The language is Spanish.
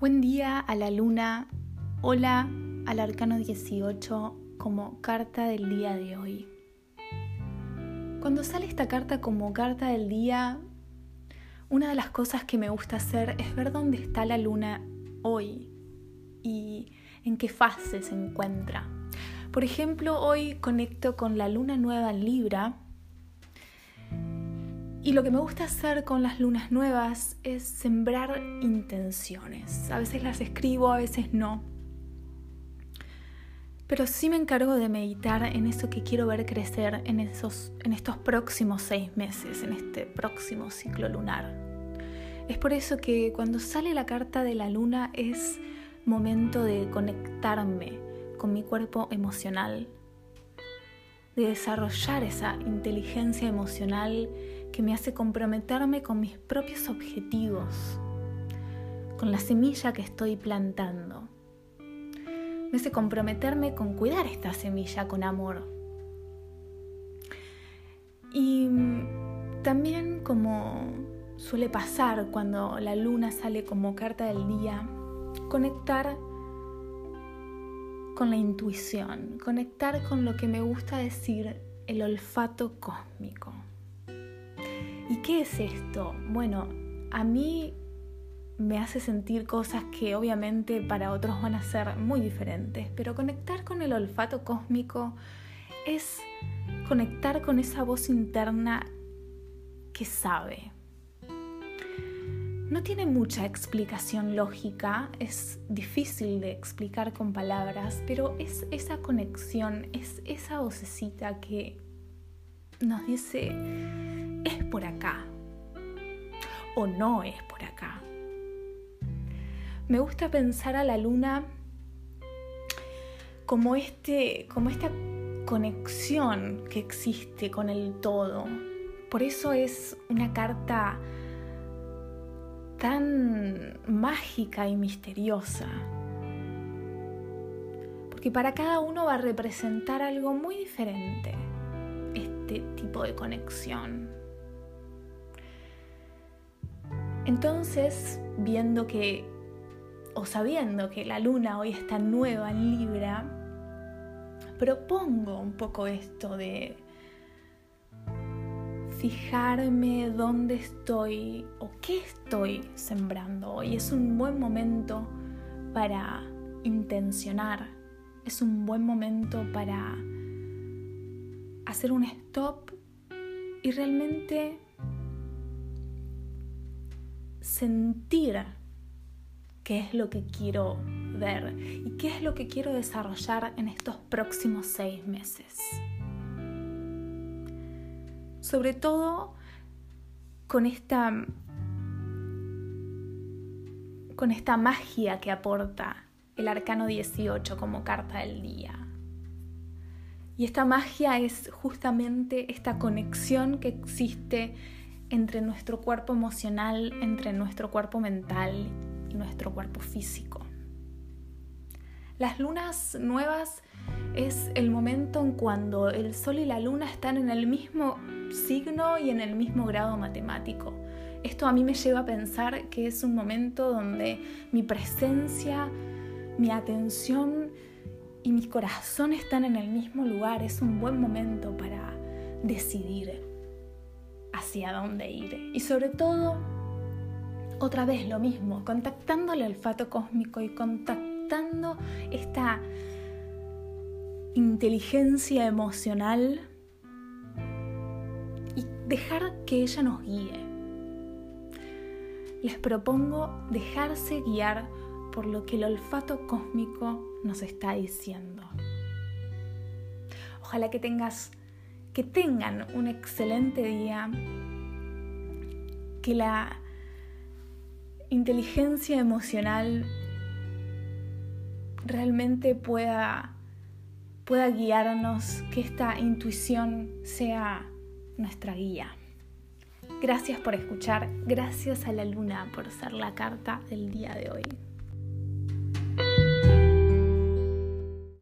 Buen día a la luna, hola al arcano 18 como carta del día de hoy. Cuando sale esta carta como carta del día, una de las cosas que me gusta hacer es ver dónde está la luna hoy y en qué fase se encuentra. Por ejemplo, hoy conecto con la luna nueva en Libra y lo que me gusta hacer con las lunas nuevas es sembrar intenciones. A veces las escribo, a veces no. Pero sí me encargo de meditar en eso que quiero ver crecer en, esos, en estos próximos seis meses, en este próximo ciclo lunar. Es por eso que cuando sale la carta de la luna es momento de conectarme con mi cuerpo emocional, de desarrollar esa inteligencia emocional que me hace comprometerme con mis propios objetivos, con la semilla que estoy plantando. Me hace comprometerme con cuidar esta semilla con amor. Y también como suele pasar cuando la luna sale como carta del día, conectar con la intuición, conectar con lo que me gusta decir el olfato cósmico. ¿Y qué es esto? Bueno, a mí me hace sentir cosas que obviamente para otros van a ser muy diferentes, pero conectar con el olfato cósmico es conectar con esa voz interna que sabe, no tiene mucha explicación lógica, es difícil de explicar con palabras, pero es esa conexión, es esa vocecita que nos dice, por acá o no es por acá. Me gusta pensar a la luna como, este, como esta conexión que existe con el todo. Por eso es una carta tan mágica y misteriosa. Porque para cada uno va a representar algo muy diferente este tipo de conexión. Entonces, viendo que, o sabiendo que la luna hoy está nueva en Libra, propongo un poco esto de fijarme dónde estoy o qué estoy sembrando hoy. Es un buen momento para intencionar, es un buen momento para hacer un stop y realmente sentir qué es lo que quiero ver y qué es lo que quiero desarrollar en estos próximos seis meses sobre todo con esta con esta magia que aporta el arcano 18 como carta del día. Y esta magia es justamente esta conexión que existe entre nuestro cuerpo emocional, entre nuestro cuerpo mental y nuestro cuerpo físico. Las lunas nuevas es el momento en cuando el sol y la luna están en el mismo signo y en el mismo grado matemático. Esto a mí me lleva a pensar que es un momento donde mi presencia, mi atención y mi corazón están en el mismo lugar. Es un buen momento para decidir hacia dónde ir. Y sobre todo, otra vez lo mismo, contactando el olfato cósmico y contactando esta inteligencia emocional y dejar que ella nos guíe. Les propongo dejarse guiar por lo que el olfato cósmico nos está diciendo. Ojalá que tengas que tengan un excelente día, que la inteligencia emocional realmente pueda pueda guiarnos, que esta intuición sea nuestra guía. Gracias por escuchar, gracias a la luna por ser la carta del día de hoy.